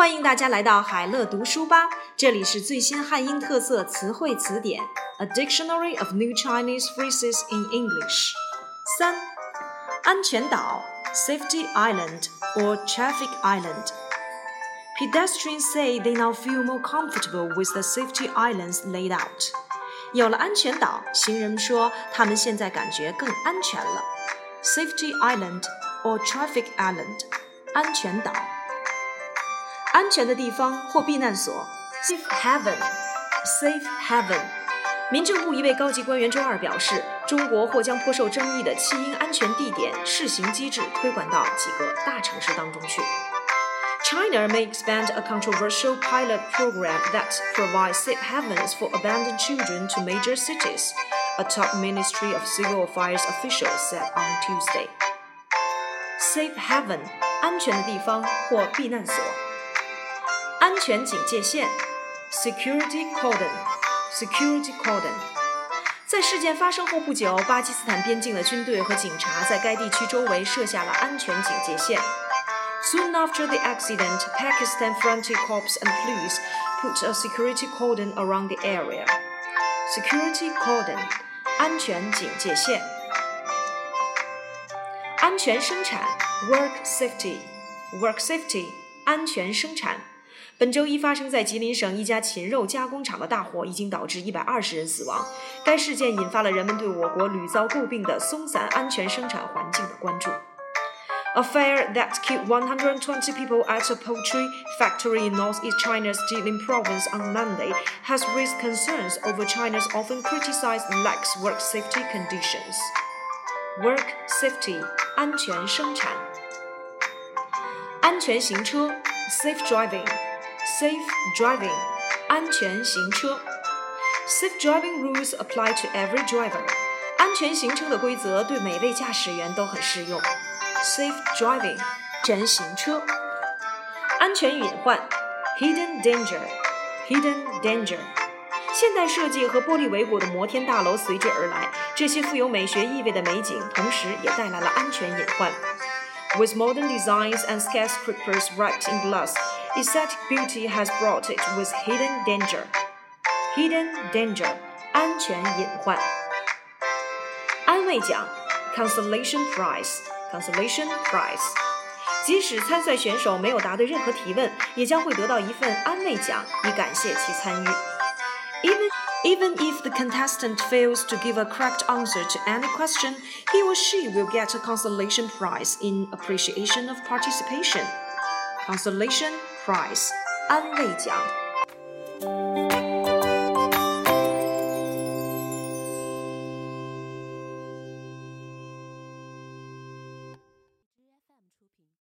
欢迎大家来到海乐读书吧，这里是最新汉英特色词汇词典，A Dictionary of New Chinese Phrases in English。三，安全岛 （Safety Island or Traffic Island）。Pedestrians say they now feel more comfortable with the safety islands laid out。有了安全岛，行人们说他们现在感觉更安全了。Safety Island or Traffic Island，安全岛。 安全的地方或避难所，safe haven，safe haven。民政部一位高级官员周二表示，中国或将颇受争议的弃婴安全地点试行机制推广到几个大城市当中去。China may expand a controversial pilot program that provides safe havens for abandoned children to major cities, a top Ministry of Civil Affairs official said on Tuesday. Safe haven，安全的地方或避难所。 安全警戒线 （security cordon），security cordon。在事件发生后不久，巴基斯坦边境的军队和警察在该地区周围设下了安全警戒线。Soon after the accident, Pakistan Frontier Corps and police put a security cordon around the area. Security cordon，安全警戒线。安全生产 （work safety），work safety，安全生产。 本周一发生在吉林省一家禽肉加工厂的大火，已经导致一百二十人死亡。该事件引发了人们对我国屡遭诟病的松散安全生产环境的关注。A fire that killed 120 people at a poultry factory in northeast China's Jilin province on Monday has raised concerns over China's often criticized lax work safety conditions. Work safety 安全生产，安全行车 safe driving。 Safe driving，安全行车。Safe driving rules apply to every driver。安全行车的规则对每位驾驶员都很适用。Safe driving，安全行车。安全隐患，hidden danger，hidden danger。现代设计和玻璃围裹的摩天大楼随之而来，这些富有美学意味的美景，同时也带来了安全隐患。With modern designs and skyscrapers wrapped in glass。 Aesthetic beauty has brought it with hidden danger. Hidden danger，安全隐患。安慰奖，consolation prize，consolation prize。即使参赛选手没有答对任何提问，也将会得到一份安慰奖，以感谢其参与。Even even if the contestant fails to give a correct answer to any question, he or she will get a consolation prize in appreciation of participation. Consolation prize，安慰奖。